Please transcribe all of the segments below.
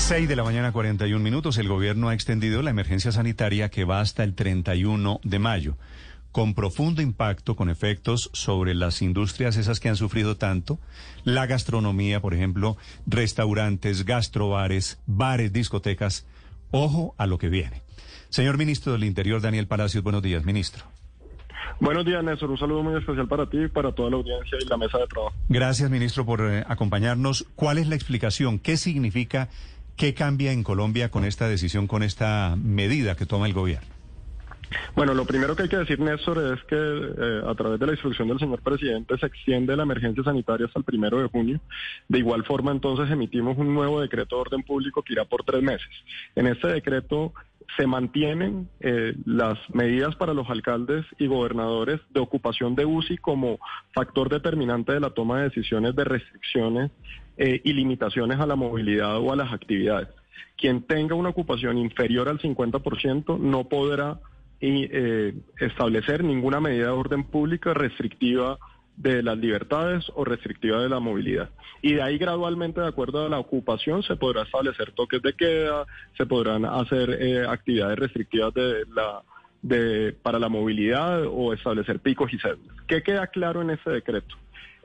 6 de la mañana, 41 minutos. El gobierno ha extendido la emergencia sanitaria que va hasta el 31 de mayo, con profundo impacto, con efectos sobre las industrias esas que han sufrido tanto, la gastronomía, por ejemplo, restaurantes, gastrobares, bares, discotecas. Ojo a lo que viene. Señor ministro del Interior, Daniel Palacios, buenos días, ministro. Buenos días, Néstor. Un saludo muy especial para ti y para toda la audiencia y la mesa de trabajo. Gracias, ministro, por eh, acompañarnos. ¿Cuál es la explicación? ¿Qué significa, qué cambia en Colombia con esta decisión, con esta medida que toma el gobierno? Bueno, lo primero que hay que decir, Néstor, es que eh, a través de la instrucción del señor presidente se extiende la emergencia sanitaria hasta el primero de junio. De igual forma, entonces, emitimos un nuevo decreto de orden público que irá por tres meses. En este decreto se mantienen eh, las medidas para los alcaldes y gobernadores de ocupación de UCI como factor determinante de la toma de decisiones de restricciones eh, y limitaciones a la movilidad o a las actividades. Quien tenga una ocupación inferior al 50% no podrá eh, establecer ninguna medida de orden pública restrictiva de las libertades o restrictiva de la movilidad. Y de ahí gradualmente, de acuerdo a la ocupación, se podrá establecer toques de queda, se podrán hacer eh, actividades restrictivas de la, de, para la movilidad o establecer picos y cédulas. ¿Qué queda claro en ese decreto?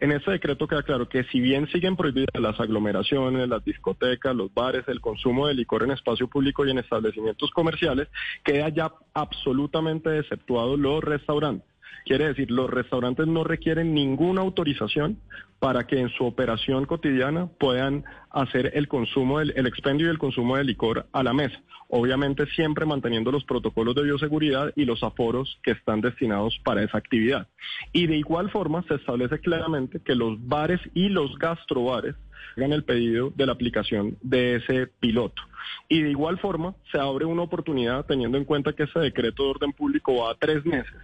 En ese decreto queda claro que si bien siguen prohibidas las aglomeraciones, las discotecas, los bares, el consumo de licor en espacio público y en establecimientos comerciales, queda ya absolutamente exceptuado los restaurantes. Quiere decir, los restaurantes no requieren ninguna autorización para que en su operación cotidiana puedan hacer el consumo, del, el expendio y el consumo de licor a la mesa. Obviamente siempre manteniendo los protocolos de bioseguridad y los aforos que están destinados para esa actividad. Y de igual forma se establece claramente que los bares y los gastrobares hagan el pedido de la aplicación de ese piloto. Y de igual forma se abre una oportunidad teniendo en cuenta que ese decreto de orden público va a tres meses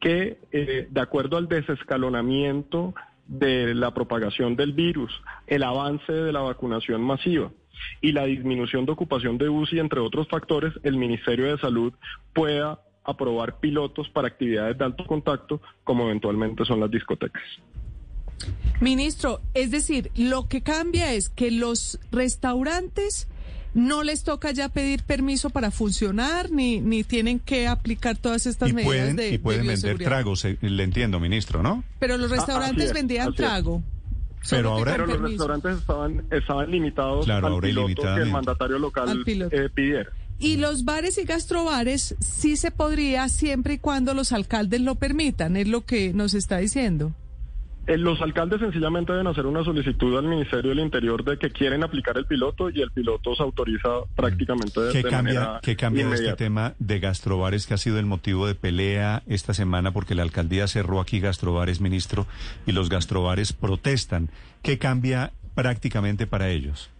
que eh, de acuerdo al desescalonamiento de la propagación del virus, el avance de la vacunación masiva y la disminución de ocupación de UCI, entre otros factores, el Ministerio de Salud pueda aprobar pilotos para actividades de alto contacto, como eventualmente son las discotecas. Ministro, es decir, lo que cambia es que los restaurantes no les toca ya pedir permiso para funcionar ni, ni tienen que aplicar todas estas y medidas pueden, de Y pueden vender tragos, eh, le entiendo, ministro, ¿no? Pero los restaurantes es, vendían trago. Pero ahora, pero los restaurantes estaban, estaban limitados Claro, al ahora piloto que el mandatario local eh, pidiera. Y los bares y gastrobares sí se podría siempre y cuando los alcaldes lo permitan, es lo que nos está diciendo. Eh, los alcaldes sencillamente deben hacer una solicitud al Ministerio del Interior de que quieren aplicar el piloto y el piloto se autoriza prácticamente de, ¿Qué de cambia, manera ¿Qué cambia de este tema de gastrobares que ha sido el motivo de pelea esta semana porque la alcaldía cerró aquí gastrobares, ministro, y los gastrobares protestan? ¿Qué cambia prácticamente para ellos?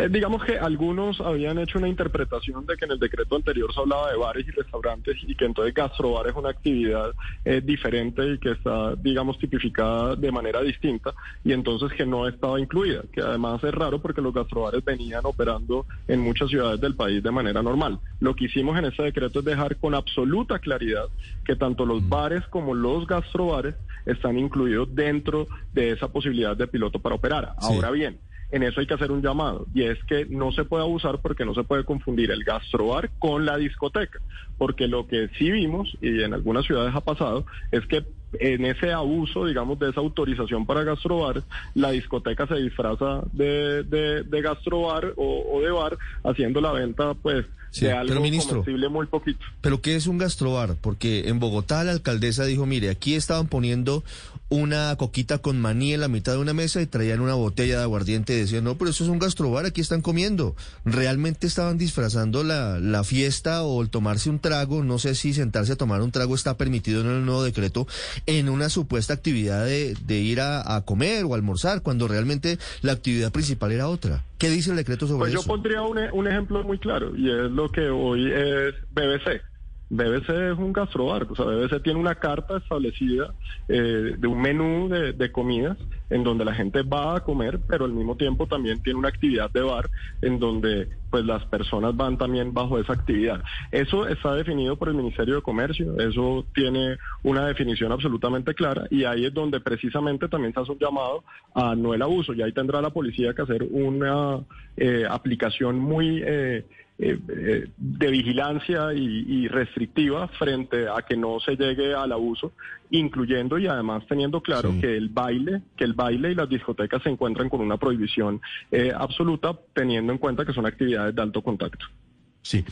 Eh, digamos que algunos habían hecho una interpretación de que en el decreto anterior se hablaba de bares y restaurantes y que entonces gastrobar es una actividad eh, diferente y que está, digamos, tipificada de manera distinta y entonces que no estaba incluida, que además es raro porque los gastrobares venían operando en muchas ciudades del país de manera normal. Lo que hicimos en este decreto es dejar con absoluta claridad que tanto los bares como los gastrobares están incluidos dentro de esa posibilidad de piloto para operar. Sí. Ahora bien, en eso hay que hacer un llamado y es que no se puede abusar porque no se puede confundir el gastrobar con la discoteca, porque lo que sí vimos y en algunas ciudades ha pasado es que en ese abuso, digamos, de esa autorización para gastrobar, la discoteca se disfraza de, de, de gastrobar o, o de bar haciendo la venta, pues, Sí, de algo ministro, comestible muy poquito. ¿Pero qué es un gastrobar? Porque en Bogotá la alcaldesa dijo, mire, aquí estaban poniendo una coquita con maní en la mitad de una mesa y traían una botella de aguardiente y decían, no, pero eso es un gastrobar, aquí están comiendo. ¿Realmente estaban disfrazando la, la fiesta o el tomarse un trago? No sé si sentarse a tomar un trago está permitido en el nuevo decreto en una supuesta actividad de, de ir a, a comer o almorzar, cuando realmente la actividad principal era otra. ¿Qué dice el decreto sobre Pues eso? yo pondría un, un ejemplo muy claro y es lo que hoy es BBC. BBC es un gastrobar, o sea, BBC tiene una carta establecida eh, de un menú de, de comidas en donde la gente va a comer, pero al mismo tiempo también tiene una actividad de bar en donde pues las personas van también bajo esa actividad. Eso está definido por el Ministerio de Comercio, eso tiene una definición absolutamente clara y ahí es donde precisamente también se hace un llamado a no el abuso y ahí tendrá la policía que hacer una eh, aplicación muy... eh, eh, eh, de vigilancia y, y restrictiva frente a que no se llegue al abuso, incluyendo y además teniendo claro Sí. que el baile, que el baile y las discotecas se encuentran con una prohibición eh, absoluta, teniendo en cuenta que son actividades de alto contacto. Sí,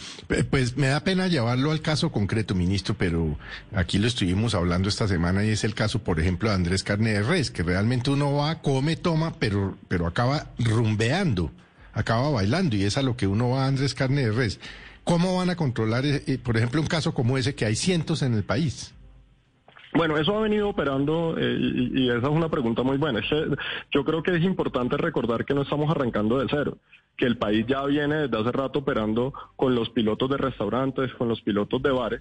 pues me da pena llevarlo al caso concreto, ministro, pero aquí lo estuvimos hablando esta semana y es el caso, por ejemplo, de Andrés Carne de Res, que realmente uno va, come, toma, pero, pero acaba rumbeando, acaba bailando y es a lo que uno va Andrés Carne de Res. ¿Cómo van a controlar, eh, eh, por ejemplo, un caso como ese que hay cientos en el país? Bueno, eso ha venido operando eh, y, y esa es una pregunta muy buena. Yo creo que es importante recordar que no estamos arrancando de cero, que el país ya viene desde hace rato operando con los pilotos de restaurantes, con los pilotos de bares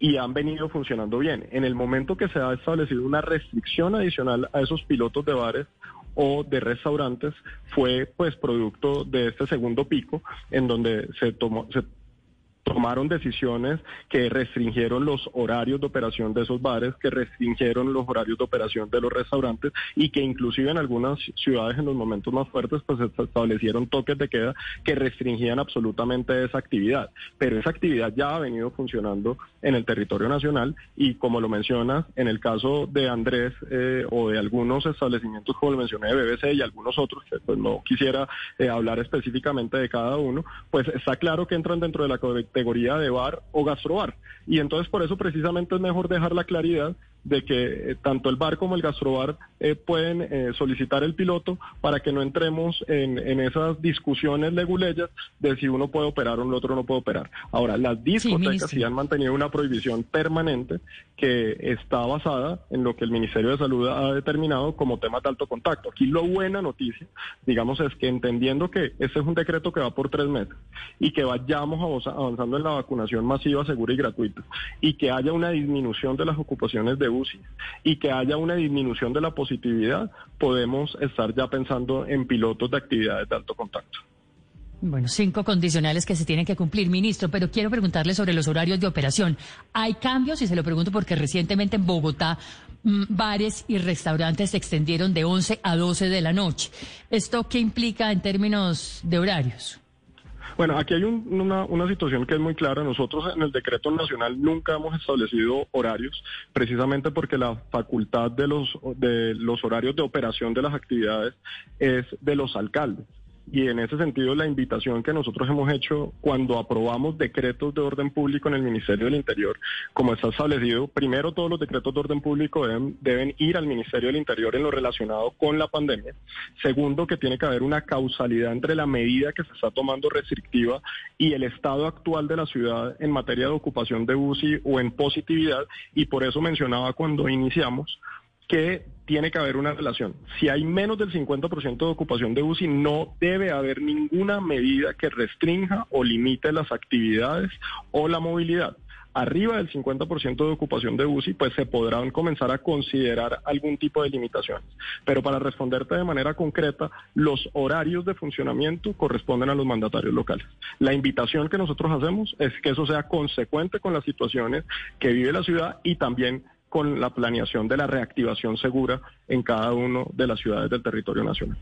y han venido funcionando bien. En el momento que se ha establecido una restricción adicional a esos pilotos de bares o de restaurantes fue pues producto de este segundo pico en donde se tomó se tomaron decisiones que restringieron los horarios de operación de esos bares, que restringieron los horarios de operación de los restaurantes y que inclusive en algunas ciudades en los momentos más fuertes pues establecieron toques de queda que restringían absolutamente esa actividad. Pero esa actividad ya ha venido funcionando en el territorio nacional y como lo mencionas, en el caso de Andrés eh, o de algunos establecimientos como lo mencioné de BBC y algunos otros, que pues no quisiera eh, hablar específicamente de cada uno, pues está claro que entran dentro de la categoría de bar o gastrobar. Y entonces por eso precisamente es mejor dejar la claridad de que eh, tanto el bar como el gastrobar eh, pueden eh, solicitar el piloto para que no entremos en, en esas discusiones leguleyas de si uno puede operar o el otro no puede operar. Ahora, las discotecas sí han mantenido una prohibición permanente que está basada en lo que el Ministerio de Salud ha determinado como temas de alto contacto. Aquí lo buena noticia, digamos, es que entendiendo que este es un decreto que va por tres meses y que vayamos avanza- avanzando en la vacunación masiva, segura y gratuita y que haya una disminución de las ocupaciones de Y que haya una disminución de la positividad, podemos estar ya pensando en pilotos de actividades de alto contacto. Bueno, cinco condicionales que se tienen que cumplir, ministro, pero quiero preguntarle sobre los horarios de operación. ¿Hay cambios? Y se lo pregunto porque recientemente en Bogotá mm, bares y restaurantes se extendieron de 11 a 12 de la noche. ¿Esto qué implica en términos de horarios? Bueno, aquí hay un- una, una situación que es muy clara. Nosotros en el decreto nacional nunca hemos establecido horarios, precisamente porque la facultad de los, de los horarios de operación de las actividades es de los alcaldes. Y en ese sentido, la invitación que nosotros hemos hecho cuando aprobamos decretos de orden público en el Ministerio del Interior, como está establecido, primero todos los decretos de orden público deben, deben ir al Ministerio del Interior en lo relacionado con la pandemia. Segundo, que tiene que haber una causalidad entre la medida que se está tomando restrictiva y el estado actual de la ciudad en materia de ocupación de UCI o en positividad. Y por eso mencionaba cuando iniciamos que tiene que haber una relación. Si hay menos del 50% de ocupación de UCI, no debe haber ninguna medida que restrinja o limite las actividades o la movilidad. Arriba del 50% de ocupación de UCI, pues se podrán comenzar a considerar algún tipo de limitaciones. Pero para responderte de manera concreta, los horarios de funcionamiento corresponden a los mandatarios locales. La invitación que nosotros hacemos es que eso sea consecuente con las situaciones que vive la ciudad y también con la planeación de la reactivación segura en cada una de las ciudades del territorio nacional.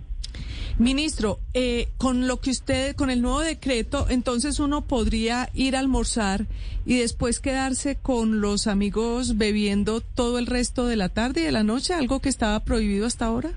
Ministro, eh, con lo que usted, con el nuevo decreto, entonces uno podría ir a almorzar y después quedarse con los amigos bebiendo todo el resto de la tarde y de la noche, algo que estaba prohibido hasta ahora.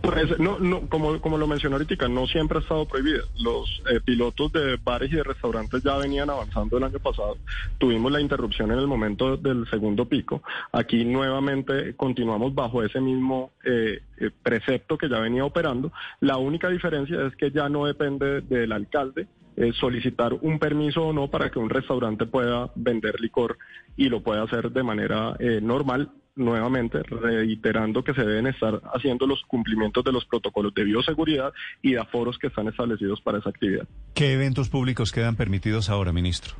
Pues, no, no, como, como lo mencionó ahorita, no siempre ha estado prohibida. Los eh, pilotos de bares y de restaurantes ya venían avanzando el año pasado. Tuvimos la interrupción en el momento del segundo pico. Aquí nuevamente continuamos bajo ese mismo eh, eh, precepto que ya venía operando. La única diferencia es que ya no depende del alcalde eh, solicitar un permiso o no para que un restaurante pueda vender licor y lo pueda hacer de manera eh, normal nuevamente reiterando que se deben estar haciendo los cumplimientos de los protocolos de bioseguridad y de aforos que están establecidos para esa actividad. ¿Qué eventos públicos quedan permitidos ahora, ministro?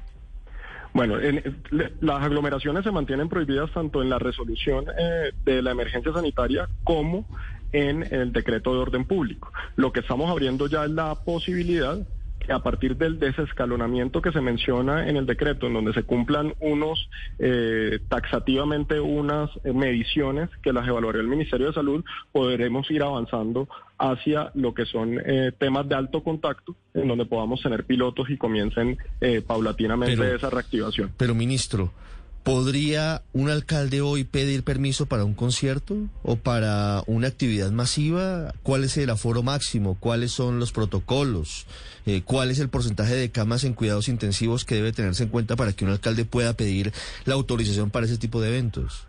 Bueno, en, las aglomeraciones se mantienen prohibidas tanto en la resolución eh, de la emergencia sanitaria como en el decreto de orden público. Lo que estamos abriendo ya es la posibilidad a partir del desescalonamiento que se menciona en el decreto, en donde se cumplan unos, eh, taxativamente unas eh, mediciones que las evaluará el Ministerio de Salud, podremos ir avanzando hacia lo que son eh, temas de alto contacto, en donde podamos tener pilotos y comiencen paulatinamente esa reactivación. Pero, ministro, ¿Podría un alcalde hoy pedir permiso para un concierto o para una actividad masiva? ¿Cuál es el aforo máximo? ¿Cuáles son los protocolos? Eh, ¿Cuál es el porcentaje de camas en cuidados intensivos que debe tenerse en cuenta para que un alcalde pueda pedir la autorización para ese tipo de eventos?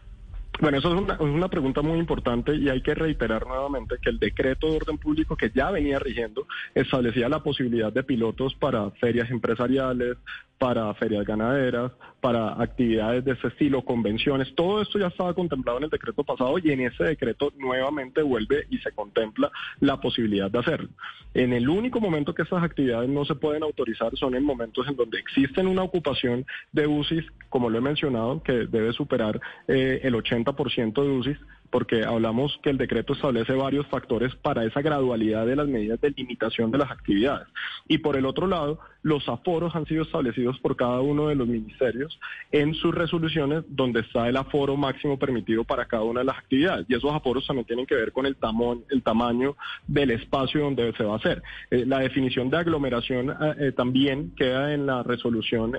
Bueno, eso es una, es una, pregunta muy importante y hay que reiterar nuevamente que el decreto de orden público que ya venía rigiendo establecía la posibilidad de pilotos para ferias empresariales, para ferias ganaderas, para actividades de ese estilo, convenciones. Todo esto ya estaba contemplado en el decreto pasado y en ese decreto nuevamente vuelve y se contempla la posibilidad de hacerlo. En el único momento que estas actividades no se pueden autorizar son en momentos en donde existen una ocupación de UCIs, como lo he mencionado, que debe superar eh, el 80% de UCIs porque hablamos que el decreto establece varios factores para esa gradualidad de las medidas de limitación de las actividades. Y por el otro lado, los aforos han sido establecidos por cada uno de los ministerios en sus resoluciones donde está el aforo máximo permitido para cada una de las actividades. Y esos aforos también tienen que ver con el, el tamaño del espacio donde se va a hacer. Eh, la definición de aglomeración eh, eh, también queda en la resolución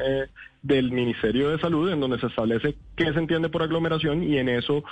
del Ministerio de Salud, en donde se establece qué se entiende por aglomeración y en eso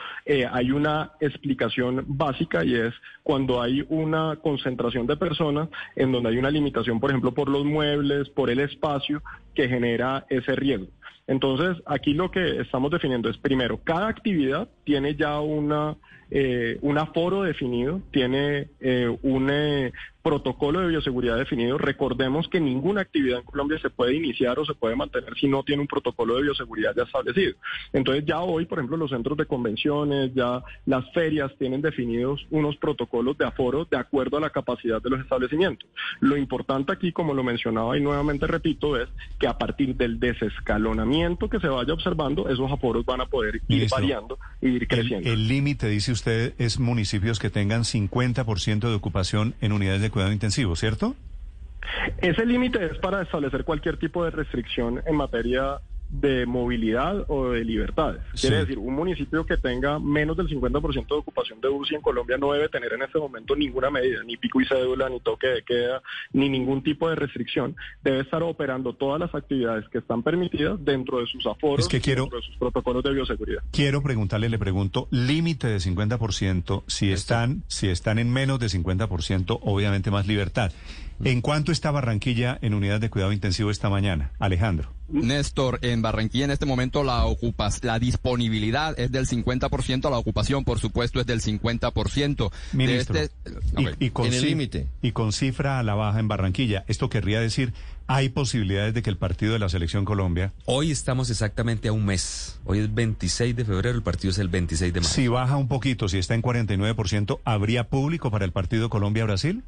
hay una explicación básica y es cuando hay una concentración de personas en donde hay una limitación, por ejemplo, por los muebles, por el espacio que genera ese riesgo. Entonces, aquí lo que estamos definiendo es, primero, cada actividad tiene ya una eh, un aforo definido, tiene eh, un eh, protocolo de bioseguridad definido. Recordemos que ninguna actividad en Colombia se puede iniciar o se puede mantener si no tiene un protocolo de bioseguridad ya establecido. Entonces ya hoy, por ejemplo, los centros de convenciones, ya las ferias tienen definidos unos protocolos de aforo de acuerdo a la capacidad de los establecimientos. Lo importante aquí, como lo mencionaba y nuevamente repito, es que a partir del desescalonamiento que se vaya observando, esos aforos van a poder ir variando e ir creciendo. El límite, dice usted, es municipios que tengan 50% de ocupación en unidades de intensivo, ¿cierto? Ese límite es para establecer cualquier tipo de restricción en materia de movilidad o de libertades. Quiere decir, un municipio que tenga menos del 50% de ocupación de UCI en Colombia no debe tener en este momento ninguna medida, ni pico y cédula, ni toque de queda, ni ningún tipo de restricción. Debe estar operando todas las actividades que están permitidas dentro de sus aforos, que quiero, dentro de sus protocolos de bioseguridad. Quiero preguntarle, le pregunto, límite de 50%, si están, si están en menos de 50%, obviamente más libertad. ¿En cuánto está Barranquilla en unidad de cuidado intensivo esta mañana? Alejandro. Néstor, en Barranquilla en este momento la ocupas, la disponibilidad es del 50%, la ocupación por supuesto es del 50%. Ministro, este... y, con el límite. Y con cifra a la baja en Barranquilla, esto querría decir, ¿hay posibilidades de que el partido de la Selección Colombia... Hoy estamos exactamente a un mes, hoy es 26 de febrero, el partido es el 26 de marzo. Si baja un poquito, si está en 49%, ¿habría público para el partido Colombia-Brasil?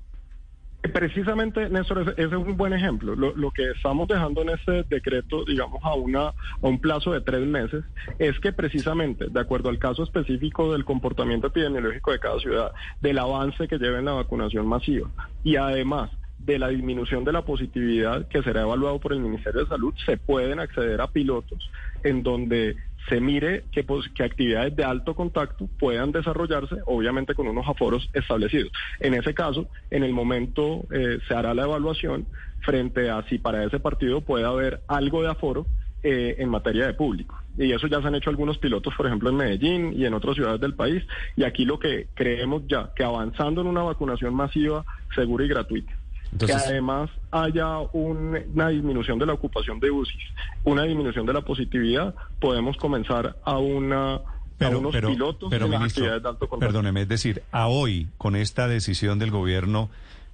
Precisamente, Néstor, ese, es un buen ejemplo. Lo, que estamos dejando en este decreto, digamos, a, una, a un plazo de tres meses, es que precisamente, de acuerdo al caso específico del comportamiento epidemiológico de cada ciudad, del avance que lleva en la vacunación masiva y además de la disminución de la positividad que será evaluado por el Ministerio de Salud, se pueden acceder a pilotos en donde se mire qué, actividades de alto contacto puedan desarrollarse, obviamente con unos aforos establecidos. En ese caso, en el momento eh, se hará la evaluación frente a si para ese partido puede haber algo de aforo eh, en materia de público. Y eso ya se han hecho algunos pilotos, por ejemplo, en Medellín y en otras ciudades del país. Y aquí lo que creemos ya, que avanzando en una vacunación masiva, segura y gratuita, que además haya una disminución de la ocupación de UCI, una disminución de la positividad, podemos comenzar a una unos pilotos pero, de actividades de alto contacto. Perdóneme, es decir, a hoy, con esta decisión del gobierno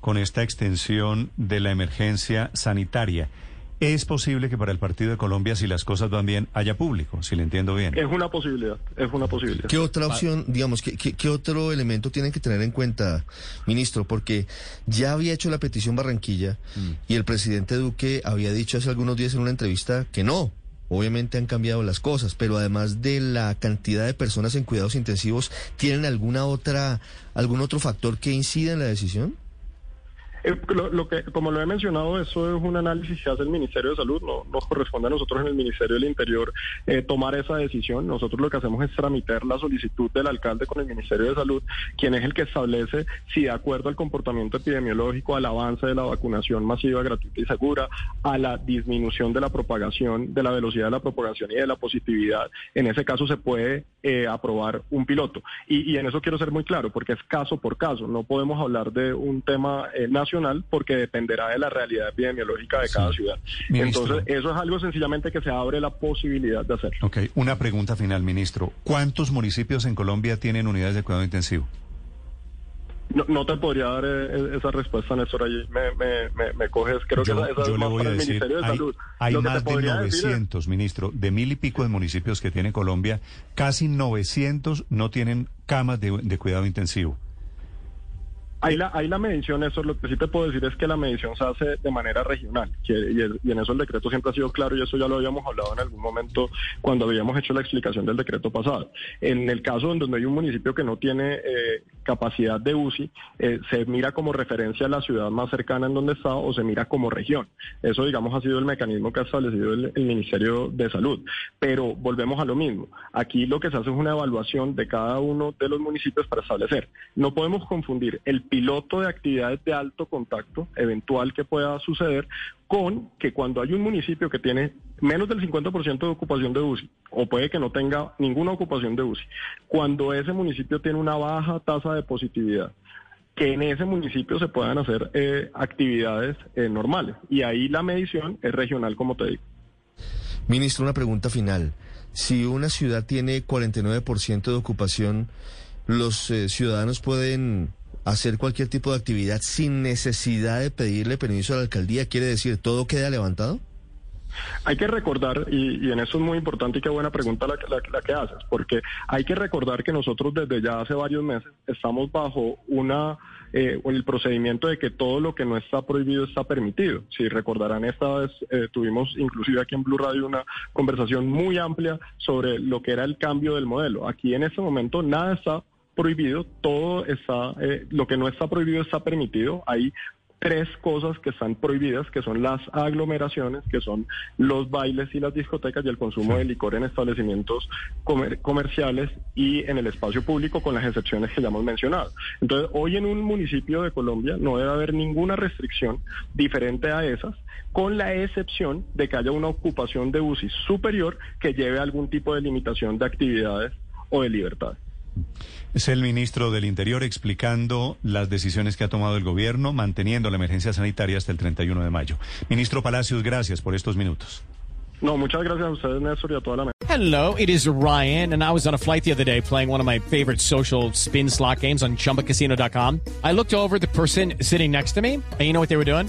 con esta extensión de la emergencia sanitaria. Es posible que para el Partido de Colombia, si las cosas van bien, haya público, si le entiendo bien. Es una posibilidad, es una posibilidad. ¿Qué otra opción, digamos, qué, qué, qué otro elemento tienen que tener en cuenta, ministro? Porque ya había hecho la petición Barranquilla y el presidente Duque había dicho hace algunos días en una entrevista que no. Obviamente han cambiado las cosas, pero además de la cantidad de personas en cuidados intensivos, ¿tienen alguna otra, algún otro factor que incida en la decisión? Eh, lo, que, como lo he mencionado, eso es un análisis que hace el Ministerio de Salud. No nos corresponde a nosotros en el Ministerio del Interior eh, tomar esa decisión. Nosotros lo que hacemos es tramitar la solicitud del alcalde con el Ministerio de Salud, quien es el que establece si de acuerdo al comportamiento epidemiológico, al avance de la vacunación masiva, gratuita y segura, a la disminución de la propagación, de la velocidad de la propagación y de la positividad, en ese caso se puede eh, aprobar un piloto. Y, y, en eso quiero ser muy claro, porque es caso por caso. No podemos hablar de un tema eh, nacional porque dependerá de la realidad epidemiológica de cada ciudad. Ministro. Entonces, eso es algo sencillamente que se abre la posibilidad de hacerlo. Ok, una pregunta final, ministro. ¿Cuántos municipios en Colombia tienen unidades de cuidado intensivo? No, no te podría dar eh, esa respuesta, Néstor. Allí me, me, me, me coges. Creo yo, que esa, esa yo es le más voy para a el decir, Ministerio de hay, Salud. hay Lo más de podría decir es- 900, ministro, de mil y pico de municipios que tiene Colombia, casi 900 no tienen camas de, de cuidado intensivo. Ahí la, ahí la medición, eso lo que sí te puedo decir es que la medición se hace de manera regional que- y, en eso el decreto siempre ha sido claro y eso ya lo habíamos hablado en algún momento cuando habíamos hecho la explicación del decreto pasado. En el caso en donde hay un municipio que no tiene eh, capacidad de UCI, eh, se mira como referencia a la ciudad más cercana en donde está o se mira como región. Eso, digamos, ha sido el mecanismo que ha establecido el Ministerio de Salud. Pero volvemos a lo mismo. Aquí lo que se hace es una evaluación de cada uno de los municipios para establecer. No podemos confundir el piloto de actividades de alto contacto eventual que pueda suceder con que cuando hay un municipio que tiene menos del 50% de ocupación de UCI o puede que no tenga ninguna ocupación de UCI, cuando ese municipio tiene una baja tasa de positividad, que en ese municipio se puedan hacer eh, actividades eh, normales. Y ahí la medición es regional, como te digo. Ministro, una pregunta final. Si una ciudad tiene 49% de ocupación, ¿los eh, ciudadanos pueden hacer cualquier tipo de actividad sin necesidad de pedirle permiso a la alcaldía? ¿Quiere decir, todo queda levantado? Hay que recordar, y, en eso es muy importante y qué buena pregunta la, la- la que haces, porque hay que recordar que nosotros desde ya hace varios meses estamos bajo una eh, el procedimiento de que todo lo que no está prohibido está permitido. Si recordarán, esta vez eh, tuvimos inclusive aquí en Blue Radio una conversación muy amplia sobre lo que era el cambio del modelo. Aquí en este momento nada está prohibido, todo está, eh, lo que no está prohibido está permitido. Hay tres cosas que están prohibidas, que son las aglomeraciones, que son los bailes y las discotecas y el consumo de licor en establecimientos comer- comerciales y en el espacio público, con las excepciones que ya hemos mencionado. Entonces, hoy en un municipio de Colombia no debe haber ninguna restricción diferente a esas, con la excepción de que haya una ocupación de UCI superior que lleve a algún tipo de limitación de actividades o de libertades. Es el ministro del Interior explicando las decisiones que ha tomado el gobierno, manteniendo la emergencia sanitaria hasta el 31 de mayo. Ministro Palacios, gracias por estos minutos. No, muchas gracias a ustedes, Néstor, y a toda la mesa. Hello, it is Ryan, and I was on a flight the other day playing one of my favorite social spin slot games on chumbacasino.com. I looked over the person sitting next to me, and you know what they were doing?